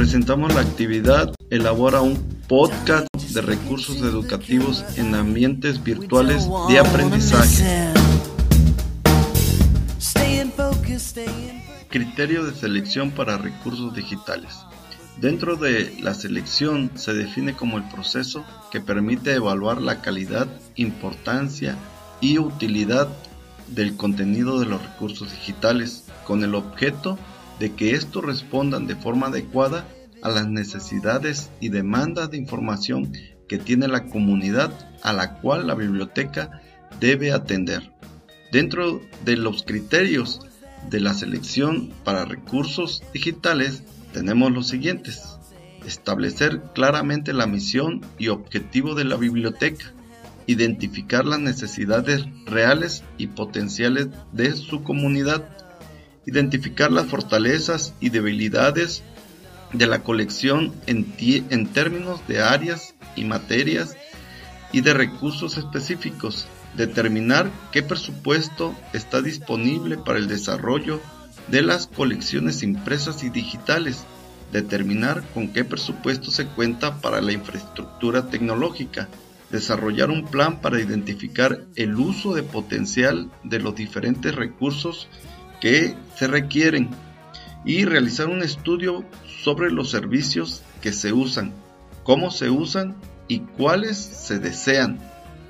presentamos la actividad Elabora un podcast de recursos educativos en ambientes virtuales de aprendizaje. Criterio de selección para recursos digitales. Dentro de la selección se define como el proceso que permite evaluar la calidad, importancia y utilidad del contenido de los recursos digitales con el objeto de que estos respondan de forma adecuada a las necesidades y demandas de información que tiene la comunidad a la cual la biblioteca debe atender. Dentro de los criterios de la selección para recursos digitales tenemos los siguientes. Establecer claramente la misión y objetivo de la biblioteca. Identificar las necesidades reales y potenciales de su comunidad identificar las fortalezas y debilidades de la colección en, términos de áreas y materias y de recursos específicos, determinar qué presupuesto está disponible para el desarrollo de las colecciones impresas y digitales, determinar con qué presupuesto se cuenta para la infraestructura tecnológica, desarrollar un plan para identificar el uso de potencial de los diferentes recursos que se requieren y realizar un estudio sobre los servicios que se usan, cómo se usan y cuáles se desean.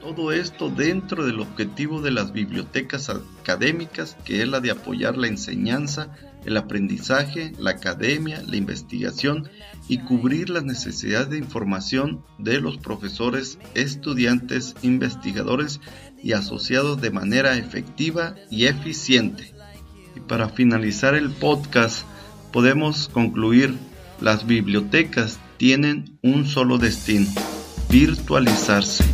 Todo esto dentro del objetivo de las bibliotecas académicas, que es la de apoyar la enseñanza, el aprendizaje, la academia, la investigación y cubrir las necesidades de información de los profesores, estudiantes, investigadores y asociados de manera efectiva y eficiente. Y para finalizar el podcast, podemos concluir, las bibliotecas tienen un solo destino, virtualizarse.